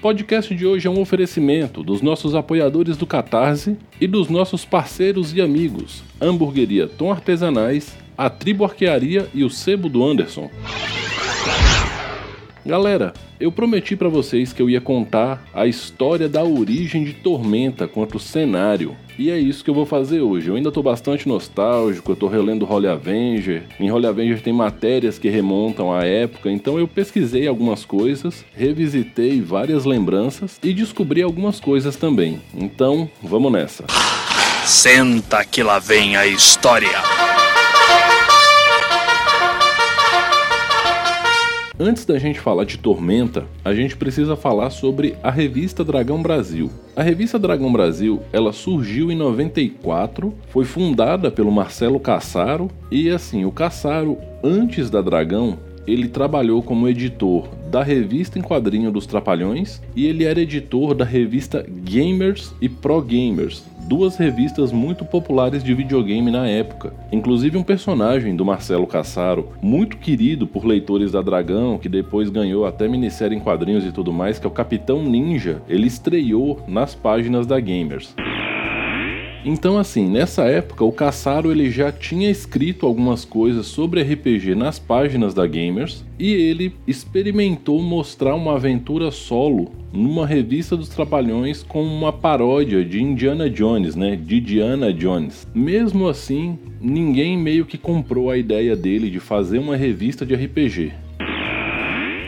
Podcast de hoje é um oferecimento dos nossos apoiadores do Catarse e dos nossos parceiros e amigos, Hamburgueria Tom Artesanais, a Tribo Arquearia e o Sebo do Anderson. Galera, eu prometi para vocês que eu ia contar a história da origem de Tormenta quanto cenário. E é isso que eu vou fazer hoje. Eu ainda tô bastante nostálgico, eu tô relendo Holy Avenger. Em Holy Avenger tem matérias que remontam à época, então eu pesquisei algumas coisas, revisitei várias lembranças e descobri algumas coisas também. Então, vamos nessa. Senta que lá vem a história. Antes da gente falar de Tormenta, a gente precisa falar sobre a revista Dragão Brasil. A revista Dragão Brasil, ela surgiu em 94, foi fundada pelo Marcelo Cassaro e assim, o Cassaro antes da Dragão, ele trabalhou como editor da revista em quadrinho dos Trapalhões e ele era editor da revista Gamers e Pro Gamers, duas revistas muito populares de videogame na época. Inclusive um personagem do Marcelo Cassaro, muito querido por leitores da Dragão, que depois ganhou até minissérie em quadrinhos e tudo mais, que é o Capitão Ninja, ele estreou nas páginas da Gamers. Então assim, nessa época o Caçaro ele já tinha escrito algumas coisas sobre RPG nas páginas da Gamers e ele experimentou mostrar uma aventura solo numa revista dos Trapalhões com uma paródia de Indiana Jones, né, de Diana Jones. Mesmo assim, ninguém meio que comprou a ideia dele de fazer uma revista de RPG.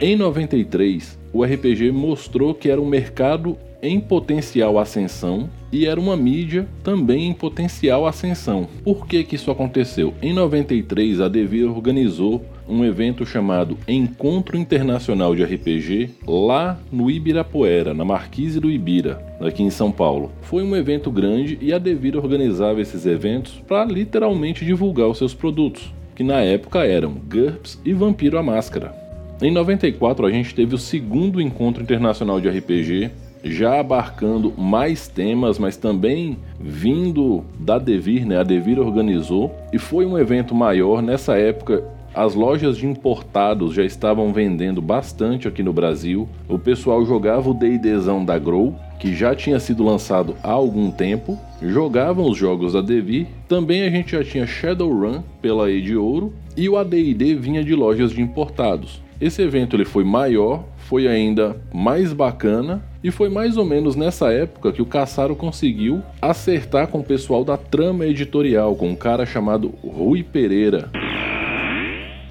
Em 93, o RPG mostrou que era um mercado em potencial ascensão e era uma mídia também em potencial ascensão. Por que, que isso aconteceu? Em 93, a Devir organizou um evento chamado Encontro Internacional de RPG lá no Ibirapuera, na Marquise do Ibira, aqui em São Paulo. Foi um evento grande e a Devir organizava esses eventos para literalmente divulgar os seus produtos, que na época eram GURPS e Vampiro à Máscara. Em 94 a gente teve o segundo encontro internacional de RPG já abarcando mais temas, mas também vindo da Devir, né? A Devir organizou e foi um evento maior. Nessa época, as lojas de importados já estavam vendendo bastante aqui no Brasil. O pessoal jogava o D&Dzão da Grow, que já tinha sido lançado há algum tempo, jogavam os jogos da Devir. Também a gente já tinha Shadowrun pela E de Ouro e o AD&D vinha de lojas de importados. Esse evento ele foi maior, foi ainda mais bacana e foi mais ou menos nessa época que o Caçaro conseguiu acertar com o pessoal da trama editorial, com um cara chamado Rui Pereira.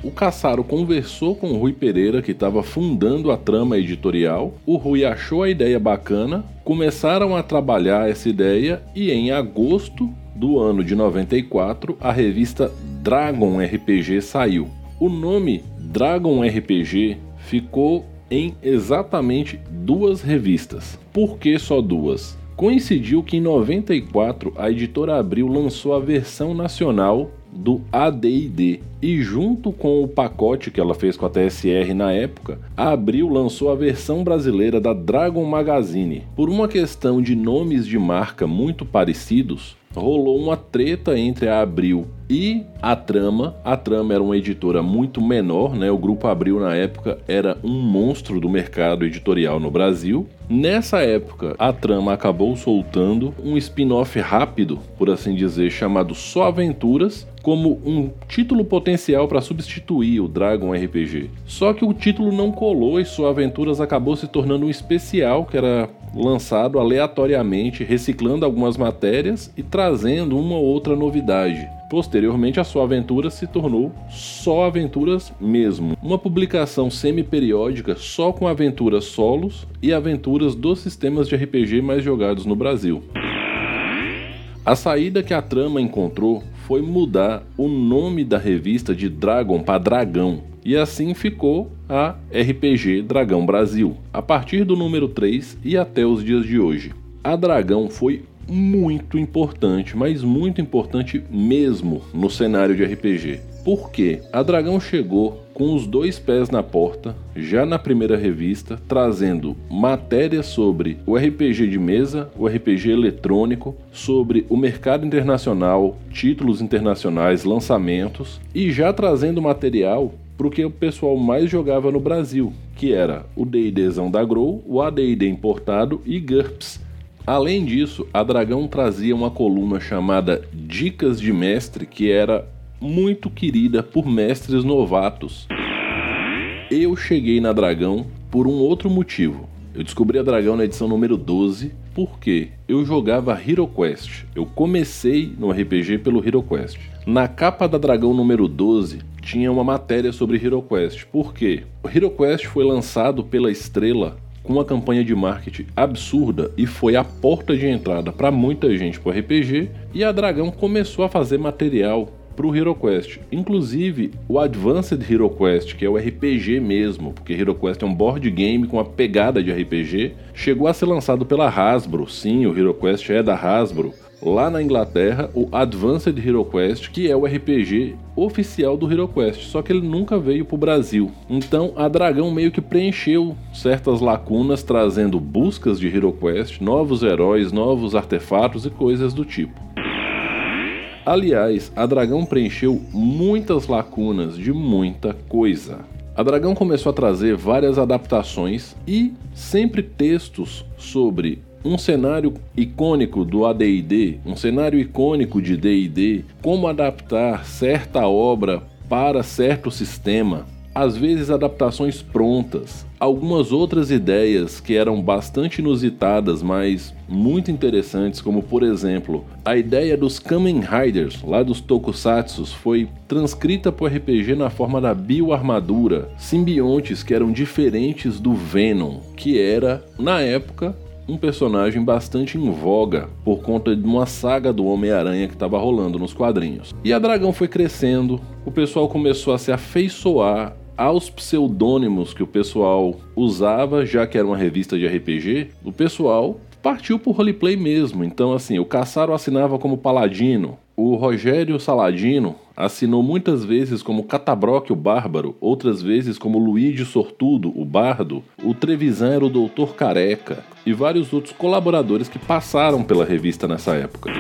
O Caçaro conversou com o Rui Pereira, que estava fundando a trama editorial. O Rui achou a ideia bacana, começaram a trabalhar essa ideia e em agosto do ano de 94 a revista Dragon RPG saiu. O nome Dragon RPG ficou em exatamente duas revistas. Por que só duas? Coincidiu que em 94 a editora Abril lançou a versão nacional do AD&D e junto com o pacote que ela fez com a TSR na época, a Abril lançou a versão brasileira da Dragon Magazine. Por uma questão de nomes de marca muito parecidos, rolou uma treta entre a Abril e a Trama. A Trama era uma editora muito menor, né? O grupo Abril na época era um monstro do mercado editorial no Brasil. Nessa época, a Trama acabou soltando um spin-off rápido, por assim dizer, chamado Só Aventuras, como um título potencial para substituir o Dragon RPG. Só que o título não colou e Só Aventuras acabou se tornando um especial que era lançado aleatoriamente, reciclando algumas matérias e trazendo uma ou outra novidade. Posteriormente, a sua aventura se tornou só aventuras mesmo, uma publicação semi-periódica só com aventuras solos e aventuras dos sistemas de RPG mais jogados no Brasil. A saída que a trama encontrou foi mudar o nome da revista de Dragon para Dragão, e assim ficou a RPG Dragão Brasil, a partir do número 3 e até os dias de hoje. A Dragão foi muito importante, mas muito importante mesmo no cenário de RPG. Porque a Dragão chegou com os dois pés na porta, já na primeira revista, trazendo matérias sobre o RPG de mesa, o RPG eletrônico, sobre o mercado internacional, títulos internacionais, lançamentos e já trazendo material para o que o pessoal mais jogava no Brasil, que era o D&Dzão da Grow, o AD&D importado e GURPS. Além disso, a Dragão trazia uma coluna chamada Dicas de Mestre, que era muito querida por mestres novatos. Eu cheguei na Dragão por um outro motivo. Eu descobri a Dragão na edição número 12 porque eu jogava Hero Quest. Eu comecei no RPG pelo Hero Quest. Na capa da Dragão número 12 tinha uma matéria sobre Hero Quest. Por quê? O Hero Quest foi lançado pela Estrela com uma campanha de marketing absurda e foi a porta de entrada para muita gente para o RPG, e a Dragão começou a fazer material para o HeroQuest. Inclusive, o Advanced HeroQuest, que é o RPG mesmo, porque HeroQuest é um board game com uma pegada de RPG, chegou a ser lançado pela Hasbro. Sim, o HeroQuest é da Hasbro. Lá na Inglaterra, o Advanced HeroQuest, que é o RPG oficial do HeroQuest, só que ele nunca veio para o Brasil. Então, a Dragão meio que preencheu certas lacunas, trazendo buscas de HeroQuest, novos heróis, novos artefatos e coisas do tipo. Aliás, a Dragão preencheu muitas lacunas de muita coisa. A Dragão começou a trazer várias adaptações e sempre textos sobre um cenário icônico do AD&D, um cenário icônico de D&D, como adaptar certa obra para certo sistema, às vezes adaptações prontas, algumas outras ideias que eram bastante inusitadas, mas muito interessantes, como por exemplo, a ideia dos Kamen Riders, lá dos Tokusatsu, foi transcrita para o RPG na forma da bioarmadura, simbiontes que eram diferentes do Venom, que era, na época, um personagem bastante em voga por conta de uma saga do Homem-Aranha que estava rolando nos quadrinhos. E a Dragão foi crescendo, o pessoal começou a se afeiçoar aos pseudônimos que o pessoal usava, já que era uma revista de RPG, o pessoal partiu por roleplay mesmo. Então, assim, o Caçaro assinava como Paladino, o Rogério Saladino assinou muitas vezes como Catabroque o Bárbaro, outras vezes como Luigi Sortudo, o Bardo, o Trevisan era o Doutor Careca e vários outros colaboradores que passaram pela revista nessa época.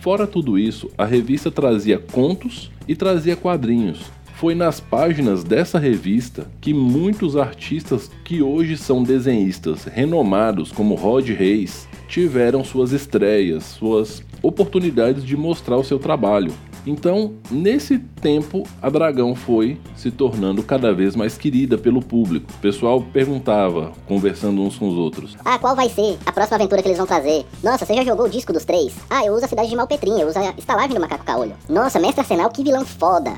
Fora tudo isso, a revista trazia contos e trazia quadrinhos, foi nas páginas dessa revista que muitos artistas que hoje são desenhistas renomados, como Rod Reis, tiveram suas estreias, suas oportunidades de mostrar o seu trabalho. Então, nesse tempo, a Dragão foi se tornando cada vez mais querida pelo público. O pessoal perguntava, conversando uns com os outros: Ah, qual vai ser a próxima aventura que eles vão trazer? Nossa, você já jogou o disco dos três? Ah, eu uso a cidade de Malpetrinha, eu uso a estalagem do Macaco Caolho. Nossa, Mestre Arsenal, que vilão foda!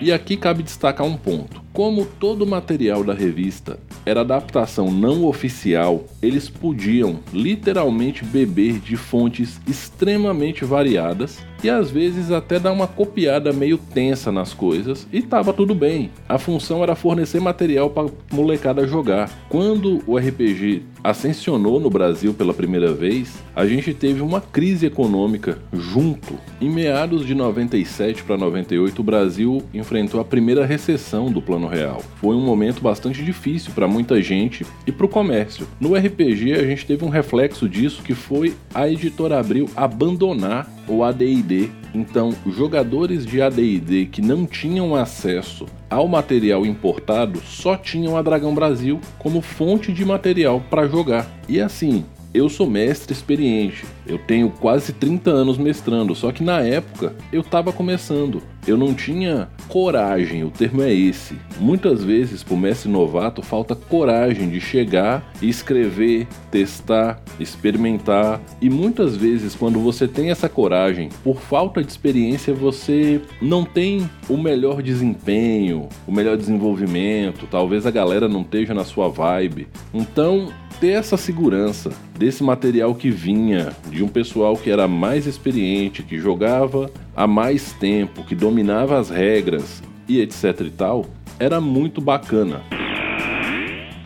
E aqui cabe destacar um ponto. Como todo o material da revista era adaptação não oficial, eles podiam literalmente beber de fontes extremamente variadas e às vezes até dar uma copiada meio tensa nas coisas e tava tudo bem. A função era fornecer material para molecada jogar. Quando o RPG ascensionou no Brasil pela primeira vez, a gente teve uma crise econômica junto. Em meados de 97 para 98, o Brasil enfrentou a primeira recessão do Plano Real. Foi um momento bastante difícil para muita gente e para o comércio. No RPG, a gente teve um reflexo disso que foi a editora Abril abandonar o AD&D. Então, jogadores de AD&D que não tinham acesso ao material importado só tinham a Dragão Brasil como fonte de material para jogar. E assim, eu sou mestre experiente, eu tenho quase 30 anos mestrando, só que na época eu estava começando. Eu não tinha coragem, o termo é esse. Muitas vezes, para o mestre novato, falta coragem de chegar e escrever, testar, experimentar. E muitas vezes, quando você tem essa coragem, por falta de experiência, você não tem o melhor desempenho, o melhor desenvolvimento. Talvez a galera não esteja na sua vibe. Então, ter essa segurança desse material que vinha de um pessoal que era mais experiente, que jogava há mais tempo, que dominava as regras e etc e tal, era muito bacana.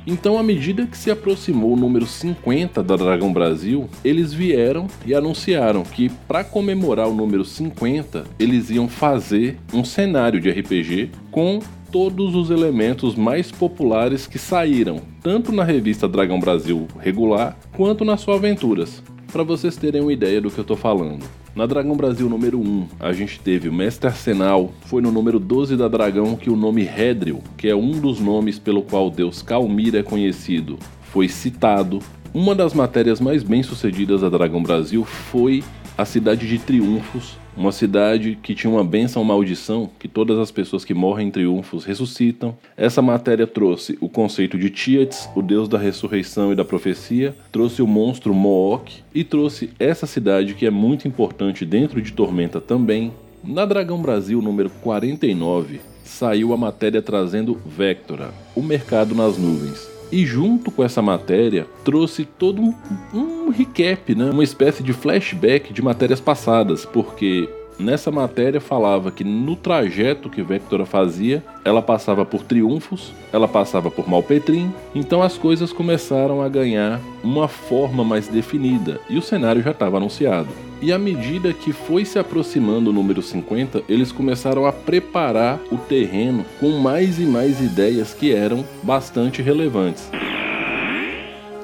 Então, à medida que se aproximou o número 50 da Dragão Brasil, eles vieram e anunciaram que, para comemorar o número 50, eles iam fazer um cenário de RPG com todos os elementos mais populares que saíram, tanto na revista Dragão Brasil regular, quanto nas suas aventuras, para vocês terem uma ideia do que eu tô falando. Na Dragão Brasil número 1, a gente teve o Mestre Arsenal, foi no número 12 da Dragão que o nome Hedril, que é um dos nomes pelo qual Deus Calmir é conhecido, foi citado. Uma das matérias mais bem sucedidas da Dragão Brasil foi a cidade de Triunfos, uma cidade que tinha uma benção maldição, que todas as pessoas que morrem em triunfos ressuscitam. Essa matéria trouxe o conceito de Tietz, o deus da ressurreição e da profecia, trouxe o monstro Mook e trouxe essa cidade que é muito importante dentro de Tormenta também. Na Dragão Brasil número 49, saiu a matéria trazendo Vectora, o mercado nas nuvens. E junto com essa matéria, trouxe todo um, um recap, né? uma espécie de flashback de matérias passadas, porque nessa matéria falava que no trajeto que Vectora fazia, ela passava por triunfos, ela passava por Malpetrim, então as coisas começaram a ganhar uma forma mais definida e o cenário já estava anunciado. E à medida que foi se aproximando o número 50, eles começaram a preparar o terreno com mais e mais ideias que eram bastante relevantes.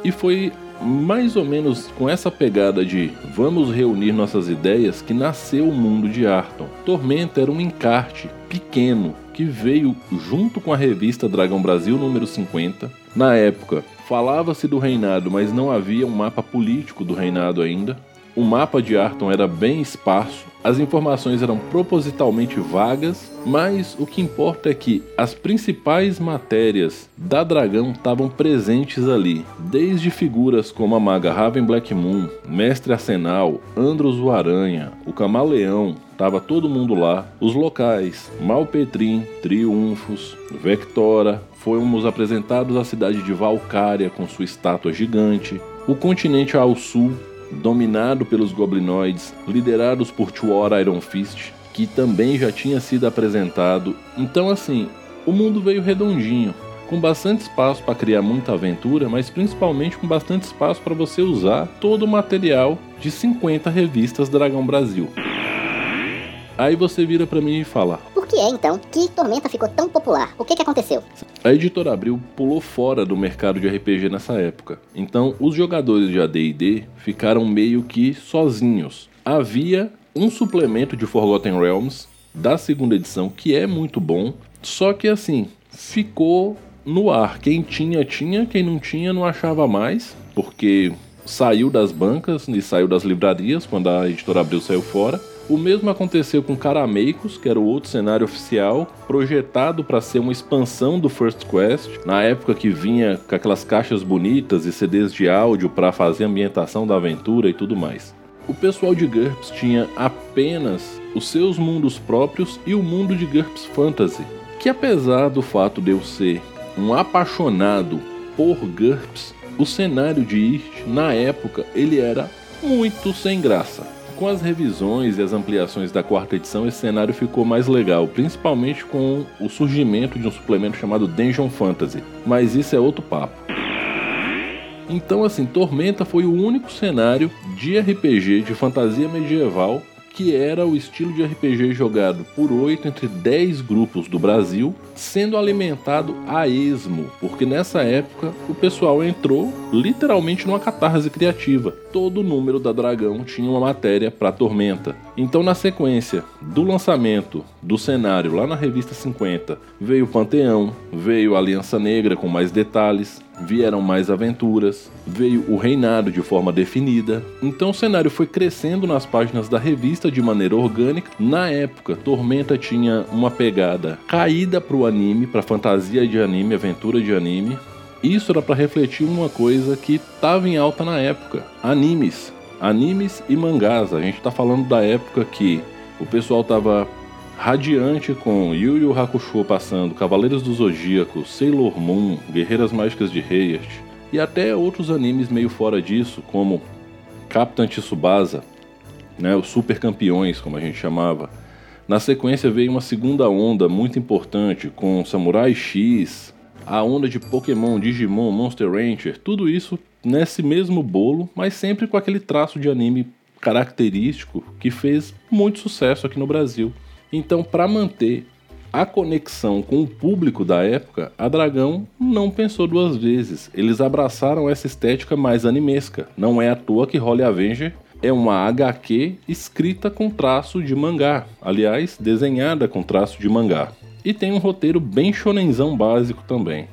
E foi mais ou menos com essa pegada de vamos reunir nossas ideias que nasceu o mundo de Arton. Tormenta era um encarte pequeno que veio junto com a revista Dragão Brasil número 50. Na época, falava-se do reinado, mas não havia um mapa político do reinado ainda. O mapa de Arton era bem esparso, as informações eram propositalmente vagas, mas o que importa é que as principais matérias da Dragão estavam presentes ali, desde figuras como a maga Raven Black Moon, Mestre Arsenal, Andros o Aranha, o Camaleão, tava todo mundo lá, os locais, Malpetrim, Triunfos, Vectora, fomos apresentados à cidade de Valcária com sua estátua gigante, o continente ao sul, dominado pelos goblinoides, liderados por Tuor Iron Fist, que também já tinha sido apresentado. Então, assim, o mundo veio redondinho, com bastante espaço para criar muita aventura, mas principalmente com bastante espaço para você usar todo o material de 50 revistas Dragão Brasil. Aí você vira para mim e fala: que é então que Tormenta ficou tão popular? O que, que aconteceu? A editora Abril pulou fora do mercado de RPG nessa época. Então, os jogadores de AD&D ficaram meio que sozinhos. Havia um suplemento de Forgotten Realms da segunda edição que é muito bom, só que assim, ficou no ar. Quem tinha tinha, quem não tinha não achava mais, porque saiu das bancas e saiu das livrarias quando a editora Abril saiu fora. O mesmo aconteceu com Carameicos, que era o outro cenário oficial, projetado para ser uma expansão do First Quest, na época que vinha com aquelas caixas bonitas e CDs de áudio para fazer a ambientação da aventura e tudo mais. O pessoal de GURPS tinha apenas os seus mundos próprios e o mundo de GURPS Fantasy, que apesar do fato de eu ser um apaixonado por GURPS, o cenário de IRT, na época, ele era muito sem graça. Com as revisões e as ampliações da quarta edição, esse cenário ficou mais legal, principalmente com o surgimento de um suplemento chamado Dungeon Fantasy, mas isso é outro papo. Então, assim, Tormenta foi o único cenário de RPG de fantasia medieval que era o estilo de RPG jogado por 8 entre 10 grupos do Brasil, sendo alimentado a esmo, porque nessa época o pessoal entrou literalmente numa catarse criativa. Todo número da Dragão tinha uma matéria para Tormenta. Então, na sequência do lançamento do cenário lá na revista 50, veio o Panteão, veio Aliança Negra com mais detalhes, vieram mais aventuras, veio o reinado de forma definida. Então o cenário foi crescendo nas páginas da revista de maneira orgânica. Na época, Tormenta tinha uma pegada caída para o anime, para fantasia de anime, aventura de anime. Isso era para refletir uma coisa que estava em alta na época: animes. Animes e mangás. A gente está falando da época que o pessoal estava radiante com Yu Yu Hakusho passando, Cavaleiros do Zodíaco, Sailor Moon, Guerreiras Mágicas de Heist e até outros animes meio fora disso, como Captain Tsubasa, né, os Super Campeões, como a gente chamava. Na sequência veio uma segunda onda muito importante com Samurai X, a onda de Pokémon, Digimon, Monster Rancher, tudo isso nesse mesmo bolo, mas sempre com aquele traço de anime característico que fez muito sucesso aqui no Brasil. Então, para manter a conexão com o público da época, a Dragão não pensou duas vezes. Eles abraçaram essa estética mais animesca. Não é à toa que Holly Avenger é uma HQ escrita com traço de mangá, aliás, desenhada com traço de mangá. E tem um roteiro bem shonenzão básico também.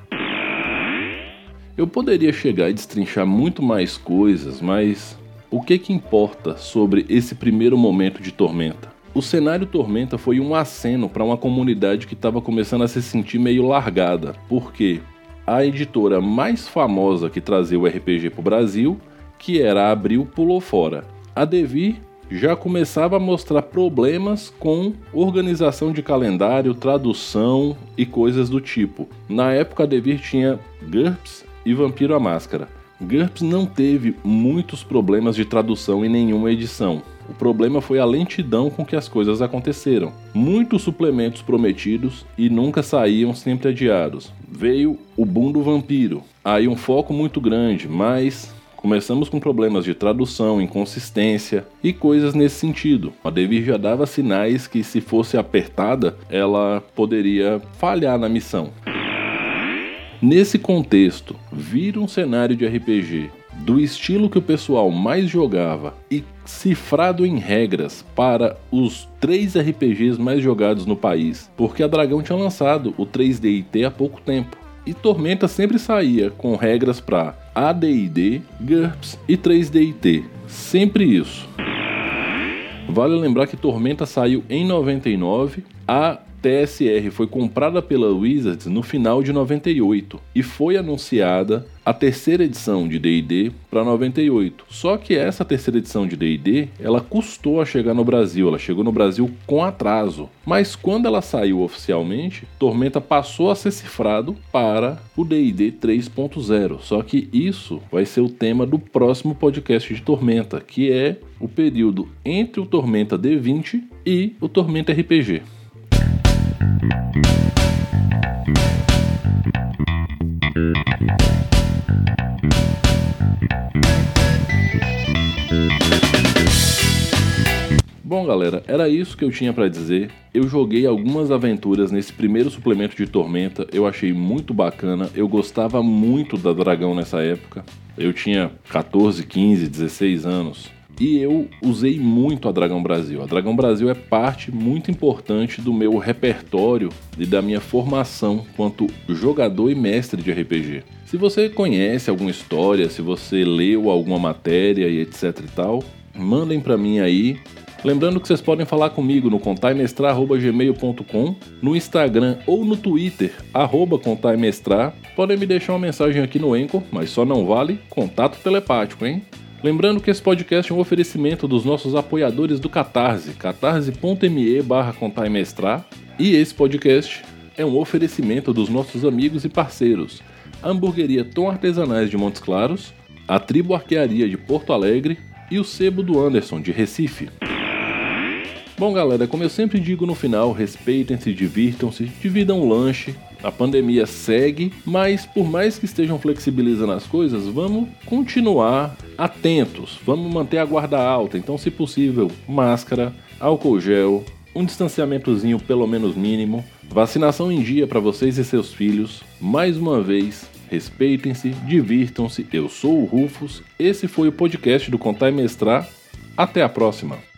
Eu poderia chegar e destrinchar muito mais coisas, mas o que que importa sobre esse primeiro momento de Tormenta? O cenário Tormenta foi um aceno para uma comunidade que estava começando a se sentir meio largada, porque a editora mais famosa que trazia o RPG para o Brasil, que era a Abril, pulou fora. A Devir já começava a mostrar problemas com organização de calendário, tradução e coisas do tipo. Na época, a Devir tinha GURPS e Vampiro à Máscara. GURPS não teve muitos problemas de tradução em nenhuma edição. O problema foi a lentidão com que as coisas aconteceram. Muitos suplementos prometidos e nunca saíam, sempre adiados. Veio o boom do vampiro. Aí um foco muito grande, mas começamos com problemas de tradução, inconsistência e coisas nesse sentido. A Devir já dava sinais que se fosse apertada, ela poderia falhar na missão. Nesse contexto, vir um cenário de RPG do estilo que o pessoal mais jogava e cifrado em regras para os três RPGs mais jogados no país, porque a Dragão tinha lançado o 3DIT há pouco tempo. E Tormenta sempre saía com regras para AD&D, GURPS e 3DIT. Sempre isso. Vale lembrar que Tormenta saiu em 99, a TSR foi comprada pela Wizards no final de 98 e foi anunciada a terceira edição de D&D para 98. Só que essa terceira edição de D&D, ela custou a chegar no Brasil, ela chegou no Brasil com atraso. Mas quando ela saiu oficialmente, Tormenta passou a ser cifrado para o D&D 3.0. Só que isso vai ser o tema do próximo podcast de Tormenta, que é o período entre o Tormenta D20 e o Tormenta RPG. Bom, galera, era isso que eu tinha para dizer. Eu joguei algumas aventuras nesse primeiro suplemento de Tormenta, eu achei muito bacana. Eu gostava muito da Dragão nessa época. Eu tinha 14, 15, 16 anos. E eu usei muito a Dragão Brasil. A Dragão Brasil é parte muito importante do meu repertório e da minha formação quanto jogador e mestre de RPG. Se você conhece alguma história, se você leu alguma matéria e etc e tal, mandem para mim aí. Lembrando que vocês podem falar comigo no contaimestrar.gmail.com, no Instagram ou no Twitter, arroba contaimestrar. Podem me deixar uma mensagem aqui no Enco, mas só não vale contato telepático, hein? Lembrando que esse podcast é um oferecimento dos nossos apoiadores do Catarse, catarse.me barra e esse podcast é um oferecimento dos nossos amigos e parceiros, a Hamburgueria Tom Artesanais de Montes Claros, a Tribo Arquearia de Porto Alegre e o Sebo do Anderson de Recife. Bom, galera, como eu sempre digo no final, respeitem-se, divirtam-se, dividam o lanche. A pandemia segue, mas por mais que estejam flexibilizando as coisas, vamos continuar atentos, vamos manter a guarda alta. Então, se possível, máscara, álcool gel, um distanciamentozinho pelo menos mínimo, vacinação em dia para vocês e seus filhos. Mais uma vez, respeitem-se, divirtam-se. Eu sou o Rufus, esse foi o podcast do Contar e Mestrar. Até a próxima!